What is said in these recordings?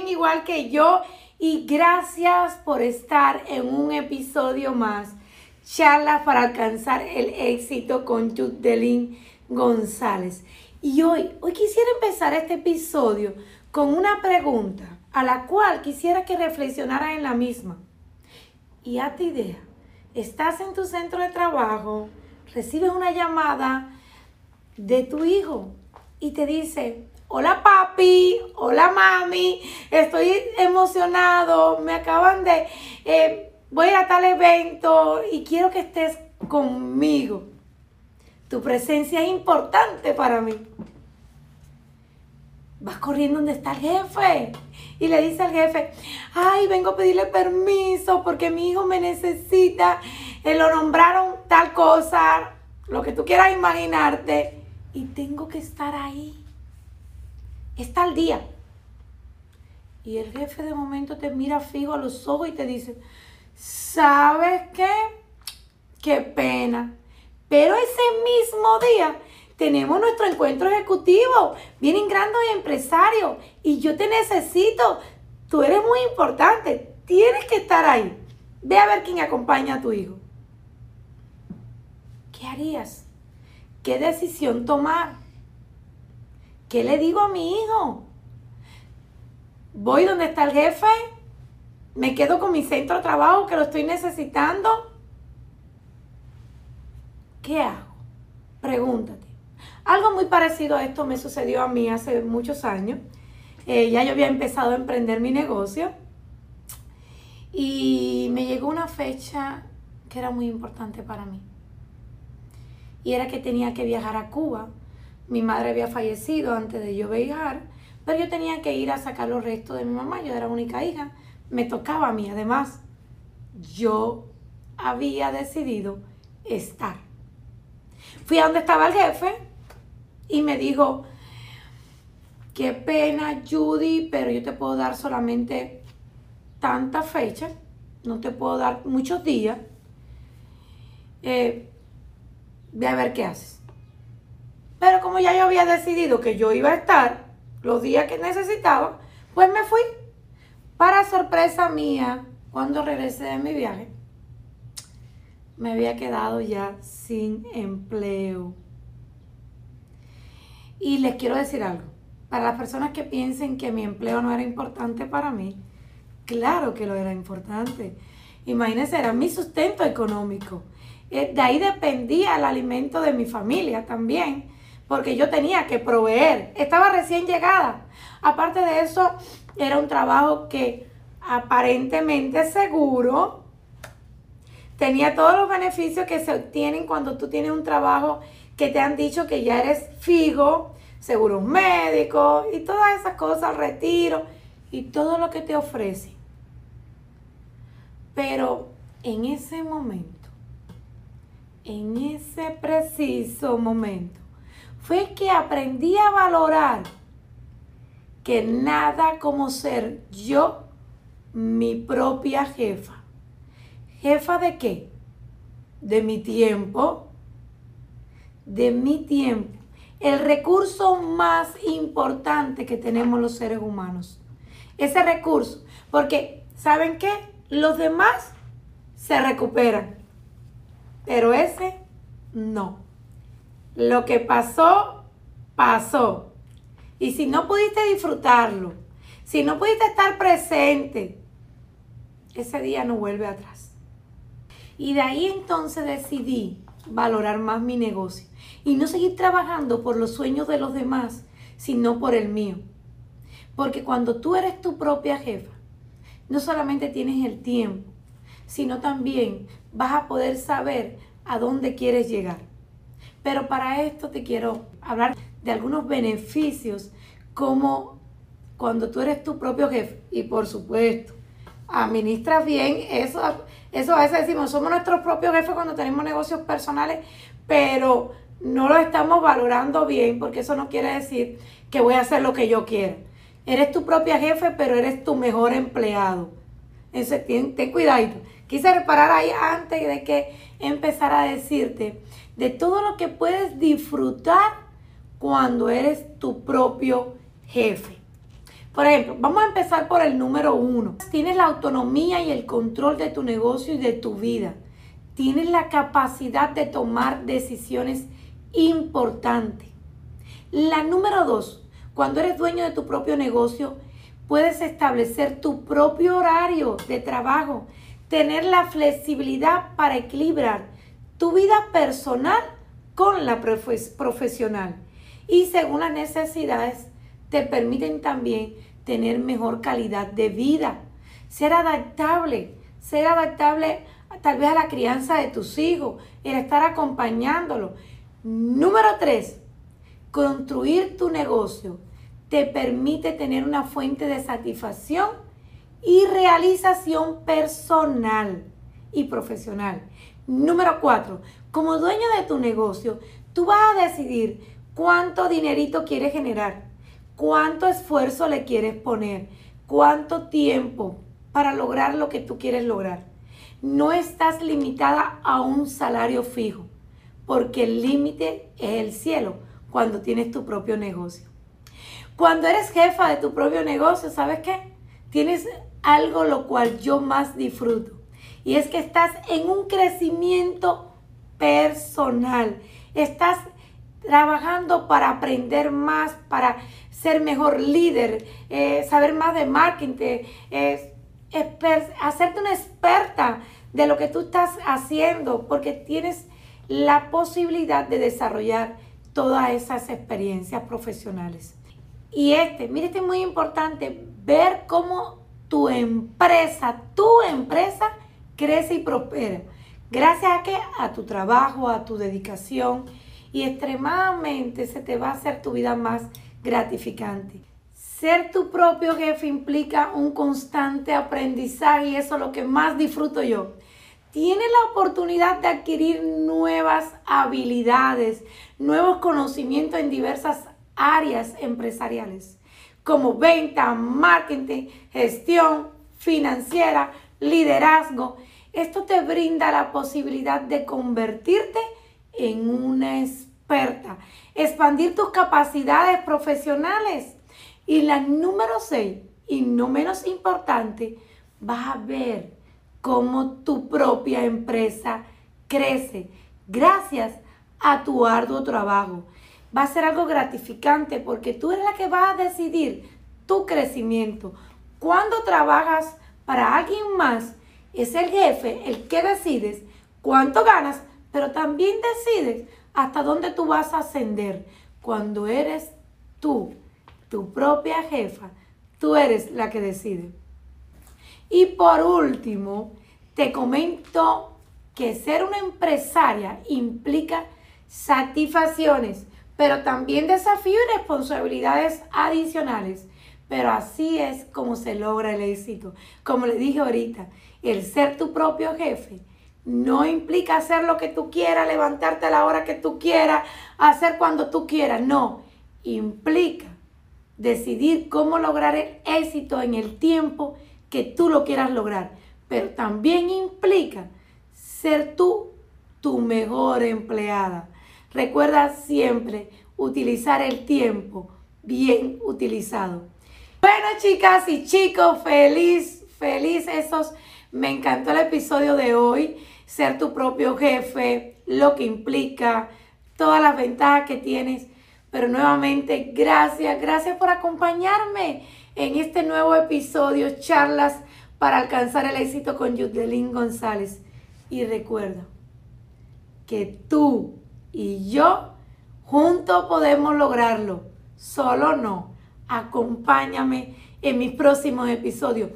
igual que yo y gracias por estar en un episodio más. Charla para alcanzar el éxito con Judelín González. Y hoy, hoy quisiera empezar este episodio con una pregunta a la cual quisiera que reflexionara en la misma. Y a ti idea, estás en tu centro de trabajo, recibes una llamada de tu hijo y te dice, hola papi, hola mami, estoy emocionado, me acaban de, eh, voy a tal evento y quiero que estés conmigo. Tu presencia es importante para mí. Vas corriendo donde está el jefe y le dice al jefe, ay, vengo a pedirle permiso porque mi hijo me necesita, eh, lo nombraron tal cosa, lo que tú quieras imaginarte y tengo que estar ahí. Está al día. Y el jefe de momento te mira fijo a los ojos y te dice, ¿sabes qué? Qué pena. Pero ese mismo día tenemos nuestro encuentro ejecutivo. Vienen grandes empresarios y yo te necesito. Tú eres muy importante. Tienes que estar ahí. Ve a ver quién acompaña a tu hijo. ¿Qué harías? ¿Qué decisión tomar? ¿Qué le digo a mi hijo? ¿Voy donde está el jefe? ¿Me quedo con mi centro de trabajo que lo estoy necesitando? ¿Qué hago? Pregúntate. Algo muy parecido a esto me sucedió a mí hace muchos años. Eh, ya yo había empezado a emprender mi negocio y me llegó una fecha que era muy importante para mí. Y era que tenía que viajar a Cuba mi madre había fallecido antes de yo viajar, pero yo tenía que ir a sacar los restos de mi mamá, yo era única hija, me tocaba a mí. Además, yo había decidido estar. Fui a donde estaba el jefe y me dijo, qué pena Judy, pero yo te puedo dar solamente tanta fecha, no te puedo dar muchos días. Eh, ve a ver qué haces. Pero como ya yo había decidido que yo iba a estar los días que necesitaba, pues me fui. Para sorpresa mía, cuando regresé de mi viaje, me había quedado ya sin empleo. Y les quiero decir algo. Para las personas que piensen que mi empleo no era importante para mí, claro que lo era importante. Imagínense, era mi sustento económico. Eh, de ahí dependía el alimento de mi familia también porque yo tenía que proveer. Estaba recién llegada. Aparte de eso, era un trabajo que aparentemente seguro. Tenía todos los beneficios que se obtienen cuando tú tienes un trabajo que te han dicho que ya eres fijo, seguros médicos y todas esas cosas, retiro y todo lo que te ofrece. Pero en ese momento, en ese preciso momento, fue que aprendí a valorar que nada como ser yo mi propia jefa. ¿Jefa de qué? De mi tiempo. De mi tiempo. El recurso más importante que tenemos los seres humanos. Ese recurso. Porque, ¿saben qué? Los demás se recuperan. Pero ese no. Lo que pasó, pasó. Y si no pudiste disfrutarlo, si no pudiste estar presente, ese día no vuelve atrás. Y de ahí entonces decidí valorar más mi negocio y no seguir trabajando por los sueños de los demás, sino por el mío. Porque cuando tú eres tu propia jefa, no solamente tienes el tiempo, sino también vas a poder saber a dónde quieres llegar. Pero para esto te quiero hablar de algunos beneficios como cuando tú eres tu propio jefe y por supuesto administras bien, eso, eso a veces decimos, somos nuestros propios jefes cuando tenemos negocios personales, pero no lo estamos valorando bien porque eso no quiere decir que voy a hacer lo que yo quiera. Eres tu propia jefe, pero eres tu mejor empleado. Entonces, ten, ten cuidado. Quise reparar ahí antes de que empezara a decirte de todo lo que puedes disfrutar cuando eres tu propio jefe. Por ejemplo, vamos a empezar por el número uno. Tienes la autonomía y el control de tu negocio y de tu vida. Tienes la capacidad de tomar decisiones importantes. La número dos, cuando eres dueño de tu propio negocio, puedes establecer tu propio horario de trabajo, tener la flexibilidad para equilibrar tu vida personal con la profesional y según las necesidades te permiten también tener mejor calidad de vida, ser adaptable, ser adaptable tal vez a la crianza de tus hijos, el estar acompañándolo. Número tres, construir tu negocio te permite tener una fuente de satisfacción y realización personal y profesional. Número cuatro, como dueño de tu negocio, tú vas a decidir cuánto dinerito quieres generar cuánto esfuerzo le quieres poner, cuánto tiempo para lograr lo que tú quieres lograr. No estás limitada a un salario fijo, porque el límite es el cielo cuando tienes tu propio negocio. Cuando eres jefa de tu propio negocio, ¿sabes qué? Tienes algo lo cual yo más disfruto. Y es que estás en un crecimiento personal. Estás trabajando para aprender más, para ser mejor líder, eh, saber más de marketing, hacerte una experta de lo que tú estás haciendo, porque tienes la posibilidad de desarrollar todas esas experiencias profesionales. Y este, mire, este es muy importante, ver cómo tu empresa, tu empresa crece y prospera. Gracias a que a tu trabajo, a tu dedicación y extremadamente se te va a hacer tu vida más gratificante. Ser tu propio jefe implica un constante aprendizaje y eso es lo que más disfruto yo. Tienes la oportunidad de adquirir nuevas habilidades, nuevos conocimientos en diversas áreas empresariales, como venta, marketing, gestión financiera, liderazgo. Esto te brinda la posibilidad de convertirte en una experta, expandir tus capacidades profesionales. Y la número 6, y no menos importante, vas a ver cómo tu propia empresa crece gracias a tu arduo trabajo. Va a ser algo gratificante porque tú eres la que va a decidir tu crecimiento. Cuando trabajas para alguien más, es el jefe el que decides cuánto ganas, pero también decides hasta dónde tú vas a ascender. Cuando eres tú, tu propia jefa, tú eres la que decide. Y por último, te comento que ser una empresaria implica satisfacciones, pero también desafíos y responsabilidades adicionales. Pero así es como se logra el éxito. Como le dije ahorita, el ser tu propio jefe no implica hacer lo que tú quieras, levantarte a la hora que tú quieras, hacer cuando tú quieras. No, implica decidir cómo lograr el éxito en el tiempo que tú lo quieras lograr. Pero también implica ser tú tu mejor empleada. Recuerda siempre utilizar el tiempo bien utilizado. Bueno, chicas y chicos, feliz, feliz esos. Me encantó el episodio de hoy ser tu propio jefe, lo que implica, todas las ventajas que tienes. Pero nuevamente, gracias, gracias por acompañarme en este nuevo episodio, charlas para alcanzar el éxito con Yudelín González. Y recuerda que tú y yo juntos podemos lograrlo. Solo no. Acompáñame en mis próximos episodios.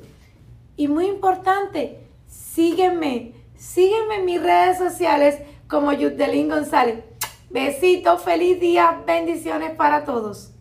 Y muy importante, sígueme Sígueme en mis redes sociales como Yudelín González. Besitos, feliz día, bendiciones para todos.